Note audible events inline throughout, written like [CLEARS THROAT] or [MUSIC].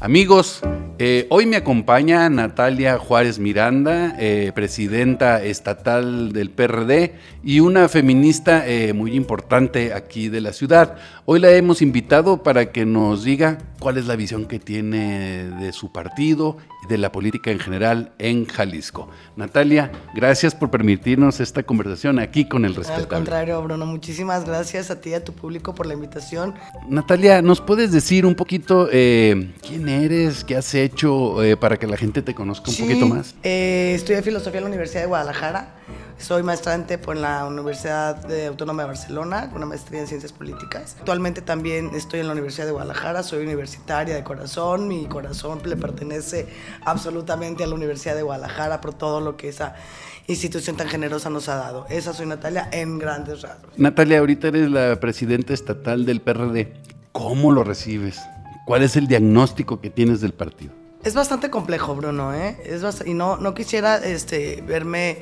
Amigos, eh, hoy me acompaña Natalia Juárez Miranda, eh, presidenta estatal del PRD y una feminista eh, muy importante aquí de la ciudad. Hoy la hemos invitado para que nos diga cuál es la visión que tiene de su partido y de la política en general en Jalisco. Natalia, gracias por permitirnos esta conversación aquí con el respetable. Al contrario, Bruno, muchísimas gracias a ti y a tu público por la invitación. Natalia, ¿nos puedes decir un poquito quién eres, qué has hecho? Hecho eh, para que la gente te conozca un poquito más? Eh, estudié filosofía en la Universidad de Guadalajara. Soy maestrante por la Universidad Autónoma de Barcelona, con una maestría en Ciencias Políticas. Actualmente también estoy en la Universidad de Guadalajara, soy universitaria de corazón. Mi corazón le pertenece absolutamente a la Universidad de Guadalajara por todo lo que esa institución tan generosa nos ha dado. Esa soy Natalia en grandes rasgos. Natalia, ahorita eres la presidenta estatal del PRD. ¿Cómo lo recibes? ¿Cuál es el diagnóstico que tienes del partido? Es bastante complejo, Bruno, ¿eh? Es y no, no quisiera este, verme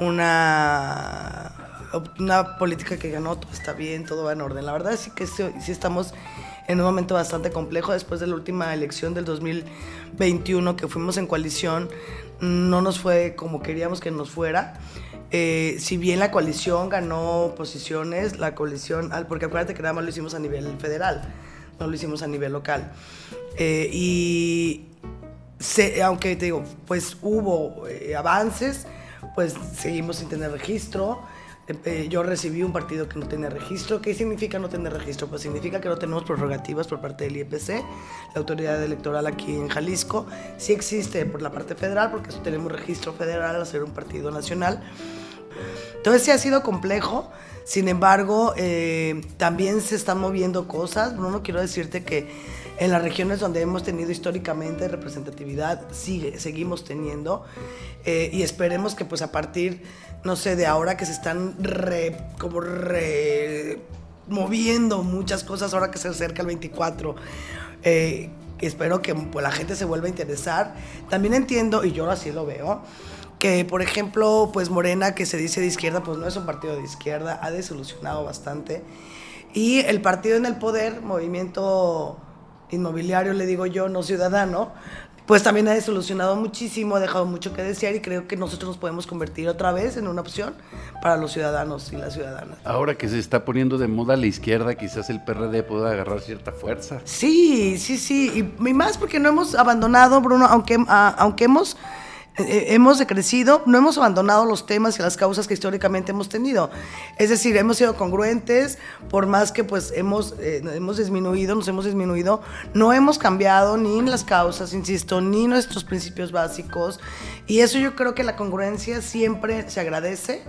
una, una política que ganó, todo está bien, todo va en orden. La verdad es que sí, sí estamos en un momento bastante complejo después de la última elección del 2021 que fuimos en coalición, no nos fue como queríamos que nos fuera. Eh, si bien la coalición ganó posiciones, la coalición, porque acuérdate que nada más lo hicimos a nivel federal, no lo hicimos a nivel local. Eh, y aunque te digo, pues hubo eh, avances, pues seguimos sin tener registro. Eh, yo recibí un partido que no tenía registro. ¿Qué significa no tener registro? Pues significa que no tenemos prerrogativas por parte del IEPC, la autoridad electoral aquí en Jalisco. Sí existe por la parte federal, porque tenemos registro federal al ser un partido nacional. Entonces sí ha sido complejo. Sin embargo, eh, también se están moviendo cosas. No, no quiero decirte que en las regiones donde hemos tenido históricamente representatividad, sigue, seguimos teniendo. Eh, y esperemos que pues a partir, no sé, de ahora que se están como moviendo muchas cosas, ahora que se acerca el 24, eh, espero que pues, la gente se vuelva a interesar. También entiendo, y yo así lo veo, que por ejemplo, pues Morena, que se dice de izquierda, pues no es un partido de izquierda, ha desilusionado bastante. Y el partido en el poder, movimiento inmobiliario, le digo yo, no ciudadano, pues también ha solucionado muchísimo, ha dejado mucho que desear y creo que nosotros nos podemos convertir otra vez en una opción para los ciudadanos y las ciudadanas. Ahora que se está poniendo de moda la izquierda, quizás el PRD pueda agarrar cierta fuerza. Sí, sí, sí, y, más porque no hemos abandonado, Bruno, aunque, aunque hemos hemos decrecido, no hemos abandonado los temas y las causas que históricamente hemos tenido. Es decir, hemos sido congruentes, por más que pues hemos, eh, hemos disminuido, nos hemos disminuido, no hemos cambiado ni las causas, insisto, ni nuestros principios básicos. Y eso yo creo que la congruencia siempre se agradece.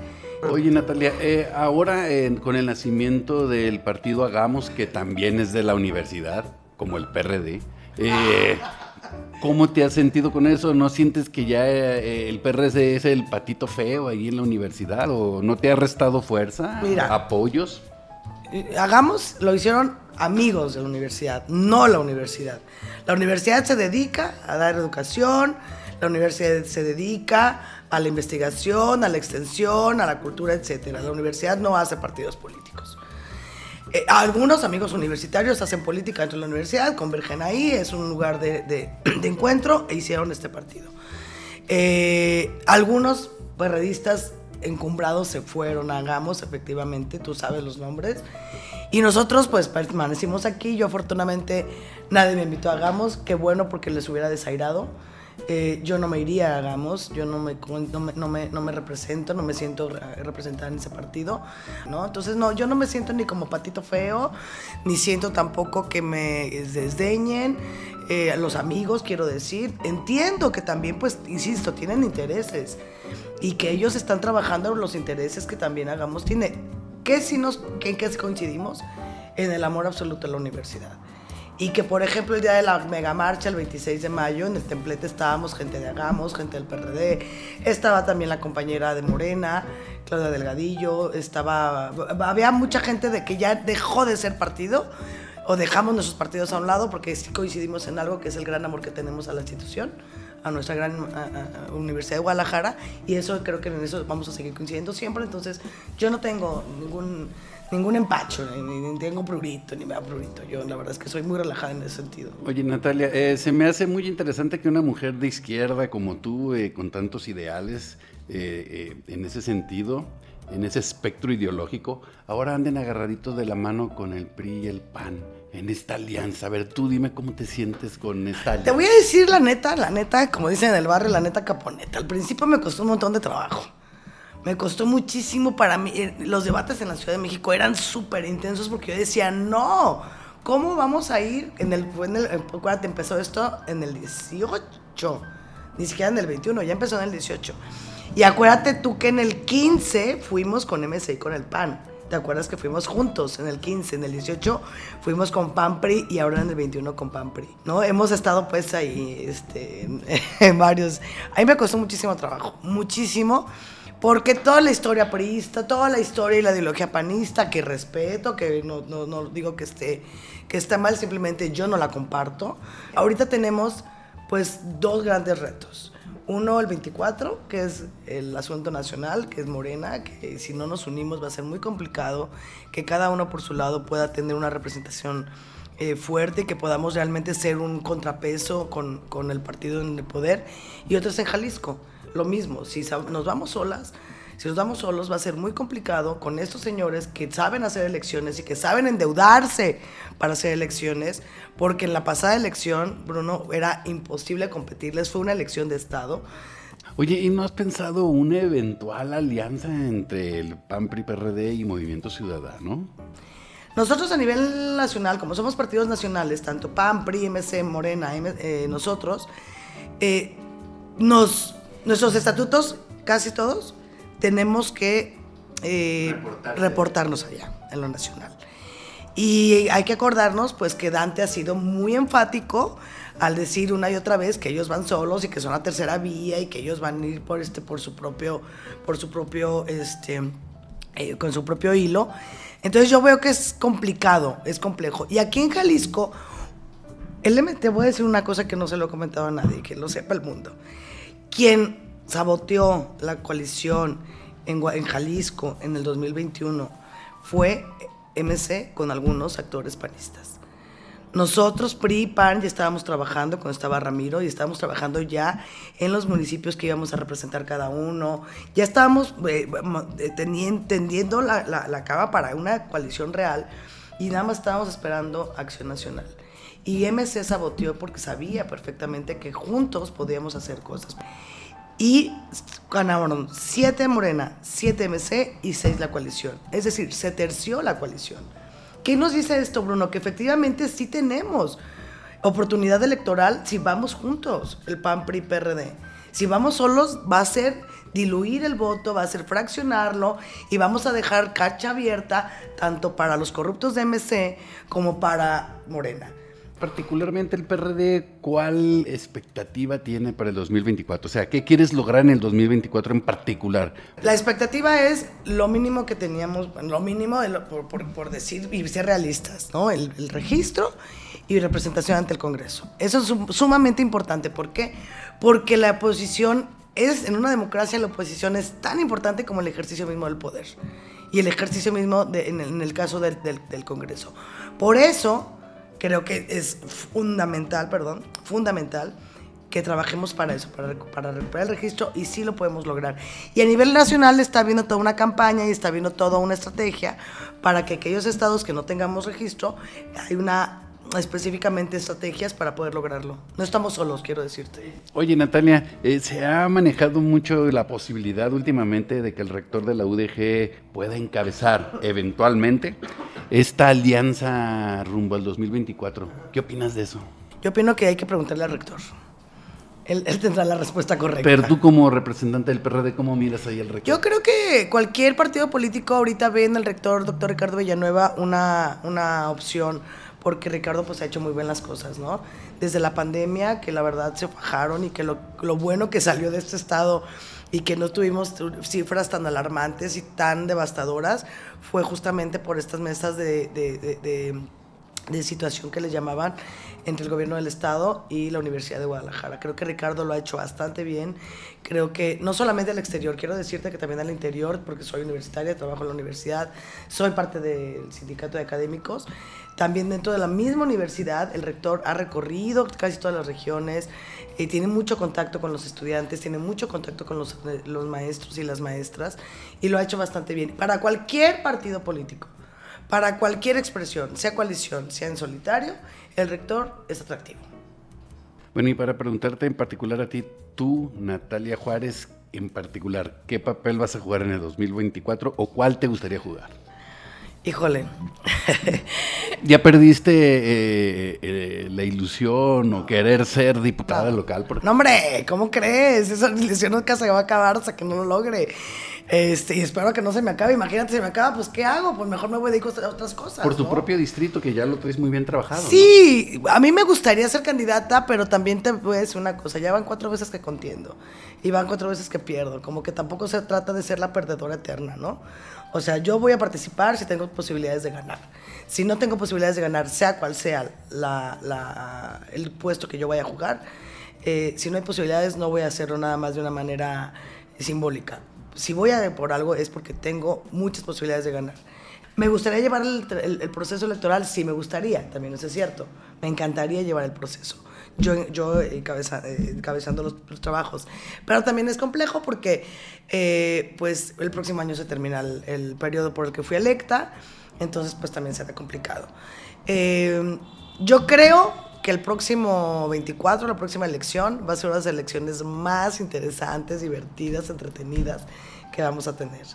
Oye, Natalia, eh, ahora con el nacimiento del partido Hagamos, que también es de la universidad, como el PRD, ¿Cómo te has sentido con eso? ¿No sientes que ya eh, el PRC es el patito feo ahí en la universidad? ¿O no te ha restado fuerza? Mira, ¿Apoyos? Eh, hagamos, lo hicieron amigos de la universidad, no la universidad. La universidad se dedica a dar educación, la universidad se dedica a la investigación, a la extensión, a la cultura, etc. La universidad no hace partidos políticos. Eh, algunos amigos universitarios hacen política dentro de la universidad, convergen ahí, es un lugar de, [CLEARS THROAT] encuentro e hicieron este partido. Eh, algunos periodistas encumbrados se fueron a Hagamos, efectivamente, tú sabes los nombres. Y nosotros pues permanecimos aquí, yo afortunadamente nadie me invitó a Hagamos, qué bueno porque les hubiera desairado. Eh, yo no me iría, hagamos, yo no me, no me, no, me, no, me, represento, no me siento representada en ese partido, ¿no? Entonces, no, yo no me siento ni como patito feo, ni siento tampoco que me desdeñen, eh, los amigos, quiero decir, entiendo que también, pues, insisto, tienen intereses y que ellos están trabajando los intereses que también hagamos tiene. ¿Qué si nos, en qué coincidimos? En el amor absoluto a la universidad. Y que, por ejemplo, el día de la mega marcha, el 26 de mayo, en el templete estábamos gente de Agamos, gente del PRD, estaba también la compañera de Morena, Claudia Delgadillo, estaba, había mucha gente de que ya dejó de ser partido o dejamos nuestros partidos a un lado porque sí coincidimos en algo que es el gran amor que tenemos a la institución a nuestra gran Universidad de Guadalajara y eso creo que en eso vamos a seguir coincidiendo siempre. Entonces, yo no tengo ningún ningún empacho, ni, tengo prurito, ni me da prurito. Yo la verdad es que soy muy relajada en ese sentido. Oye, Natalia, eh, se me hace muy interesante que una mujer de izquierda como tú, eh, con tantos ideales eh, en ese sentido, en ese espectro ideológico, ahora anden agarraditos de la mano con el PRI y el PAN en esta alianza. A ver, tú dime cómo te sientes con esta alianza. Te voy a decir la neta, la neta, como dicen en el barrio, la neta caponeta. Al principio me costó un montón de trabajo. Me costó muchísimo para mí. Eh, los debates en la Ciudad de México eran súper intensos porque yo decía, no, ¿cómo vamos a ir? En el, en el, acuérdate, empezó esto en el 18, ni siquiera en el 21, ya empezó en el 18. Y acuérdate tú que en el 15 fuimos con MC con el PAN. ¿Te acuerdas que fuimos juntos en el 15, en el 18 fuimos con PAMPRI y ahora en el 21 con PAMPRI, ¿no? Hemos estado pues ahí este, [LAUGHS] en, varios... A mí me costó muchísimo trabajo, muchísimo, porque toda la historia priista, toda la historia y la ideología panista, que respeto, que no, no, no digo que esté, que está mal, simplemente yo no la comparto. Ahorita tenemos pues dos grandes retos uno, el 24, que es el asunto nacional, que es Morena, que si no nos unimos va a ser muy complicado, que cada uno por su lado pueda tener una representación eh, fuerte, que podamos realmente ser un contrapeso con, con el partido en el poder. Y otro es en Jalisco, lo mismo, si nos vamos solas, si nos damos solos va a ser muy complicado con estos señores que saben hacer elecciones y que saben endeudarse para hacer elecciones, porque en la pasada elección, Bruno, era imposible competirles, fue una elección de Estado. Oye, ¿y no has pensado una eventual alianza entre el PAN, PRI, PRD y Movimiento Ciudadano? Nosotros a nivel nacional, como somos partidos nacionales, tanto PAN, PRI, MC, Morena, eh, nosotros, eh, nos, nuestros estatutos, casi todos, tenemos que eh, reportarnos allá, en lo nacional. Y hay que acordarnos, pues, que Dante ha sido muy enfático al decir una y otra vez que ellos van solos y que son la tercera vía y que ellos van a ir por este, por su propio, por su propio, este, eh, con su propio hilo. Entonces yo veo que es complicado, es complejo. Y aquí en Jalisco, el te voy a decir una cosa que no se lo he comentado a nadie, que lo sepa el mundo. Quien saboteó la coalición en, Jalisco en el 2021 fue MC con algunos actores panistas. Nosotros, PRI, PAN, ya estábamos trabajando cuando estaba Ramiro y estábamos trabajando ya en los municipios que íbamos a representar cada uno. Ya estábamos eh, eh, tendiendo la cava para una coalición real y nada más estábamos esperando Acción Nacional. Y MC saboteó porque sabía perfectamente que juntos podíamos hacer cosas y ganaron 7 Morena, 7 MC y 6 la coalición. Es decir, se terció la coalición. ¿Qué nos dice esto, Bruno? Que efectivamente sí tenemos oportunidad electoral si vamos juntos, el PAN, PRI, PRD. Si vamos solos, va a ser diluir el voto, va a ser fraccionarlo y vamos a dejar cacha abierta tanto para los corruptos de MC como para Morena particularmente el PRD, ¿cuál expectativa tiene para el 2024? O sea, ¿qué quieres lograr en el 2024 en particular? La expectativa es lo mínimo que teníamos, lo mínimo por, decir y ser realistas, ¿no? El, registro y representación ante el Congreso. Eso es sumamente importante. ¿Por qué? Porque la oposición es, en una democracia, la oposición es tan importante como el ejercicio mismo del poder y el ejercicio mismo en, el, caso del, del Congreso. Por eso creo que es fundamental, perdón, fundamental que trabajemos para eso, para, para, recuperar el registro y sí lo podemos lograr. Y a nivel nacional está viendo toda una campaña y está viendo toda una estrategia para que aquellos estados que no tengamos registro, hay una específicamente estrategias para poder lograrlo. No estamos solos, quiero decirte. Oye, Natalia, eh, se ha manejado mucho la posibilidad últimamente de que el rector de la UDG pueda encabezar eventualmente esta alianza rumbo al 2024. ¿Qué opinas de eso? Yo opino que hay que preguntarle al rector. Él, tendrá la respuesta correcta. Pero tú como representante del PRD, ¿cómo miras ahí al rector? Yo creo que cualquier partido político ahorita ve en el rector, doctor Ricardo Villanueva, una, una opción porque Ricardo pues ha hecho muy bien las cosas, ¿no? Desde la pandemia, que la verdad se fajaron y que lo, lo bueno que salió de este estado y que no tuvimos cifras tan alarmantes y tan devastadoras fue justamente por estas mesas de, de, de situación que le llamaban entre el gobierno del estado y la Universidad de Guadalajara. Creo que Ricardo lo ha hecho bastante bien. Creo que no solamente al exterior, quiero decirte que también al interior, porque soy universitaria, trabajo en la universidad, soy parte del sindicato de académicos. También dentro de la misma universidad, el rector ha recorrido casi todas las regiones, eh, tiene mucho contacto con los estudiantes, tiene mucho contacto con los, los maestros y las maestras, y lo ha hecho bastante bien. Para cualquier partido político para cualquier expresión, sea coalición, sea en solitario, el rector es atractivo. Bueno, y para preguntarte en particular a ti, tú, Natalia Juárez, en particular, ¿qué papel vas a jugar en el 2024 o cuál te gustaría jugar? Híjole. [LAUGHS] ¿Ya perdiste eh, eh, la ilusión o querer ser diputada local? No, hombre, ¿cómo crees? Esa ilusión nunca se va a acabar hasta que no lo logre. Este, y espero que no se me acabe. Imagínate, si me acaba, pues ¿qué hago? Pues mejor me voy a dedicar a otras cosas. Por tu propio distrito, que ya lo traes muy bien trabajado. Sí, a mí me gustaría ser candidata, pero también te voy a decir una cosa. Ya van cuatro veces que contiendo y van cuatro veces que pierdo. Como que tampoco se trata de ser la perdedora eterna, ¿no? O sea, yo voy a participar si tengo posibilidades de ganar. Si no tengo posibilidades de ganar, sea cual sea la, el puesto que yo vaya a jugar, eh, si no hay posibilidades, no voy a hacerlo nada más de una manera simbólica si voy a por algo es porque tengo muchas posibilidades de ganar. ¿Me gustaría llevar el, proceso electoral? Sí, me gustaría, también eso es cierto. Me encantaría llevar el proceso. Yo, yo eh, encabezando los, trabajos. Pero también es complejo porque eh, pues el próximo año se termina el, periodo por el que fui electa, entonces pues también será complicado. Eh, yo creo que el próximo 24, la próxima elección, va a ser una de las elecciones más interesantes, divertidas, entretenidas que vamos a tener.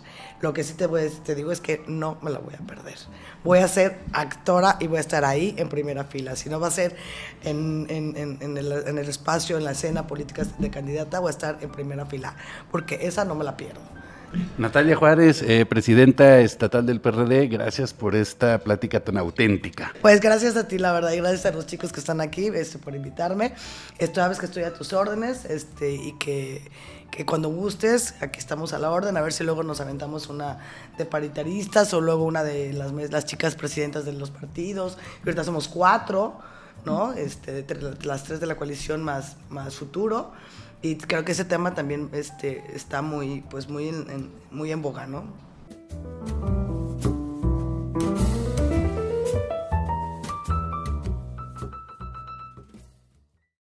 Lo que sí te, voy, te digo es que no me la voy a perder. Voy a ser actora y voy a estar ahí en primera fila. Si no va a ser en, en, en, el, en el espacio, en la escena política de candidata, voy a estar en primera fila, porque esa no me la pierdo. Natalia Juárez, eh, presidenta estatal del PRD, gracias por esta plática tan auténtica. Pues gracias a ti, la verdad, y gracias a los chicos que están aquí este, por invitarme. Esto, sabes que estoy a tus órdenes este, y que, que, cuando gustes, aquí estamos a la orden, a ver si luego nos aventamos una de paritaristas o luego una de las, las chicas presidentas de los partidos. Ahorita somos cuatro, ¿no? Este, las tres de la coalición más, más futuro. Y creo que ese tema también este, está muy, pues muy, en, muy en boga, ¿no?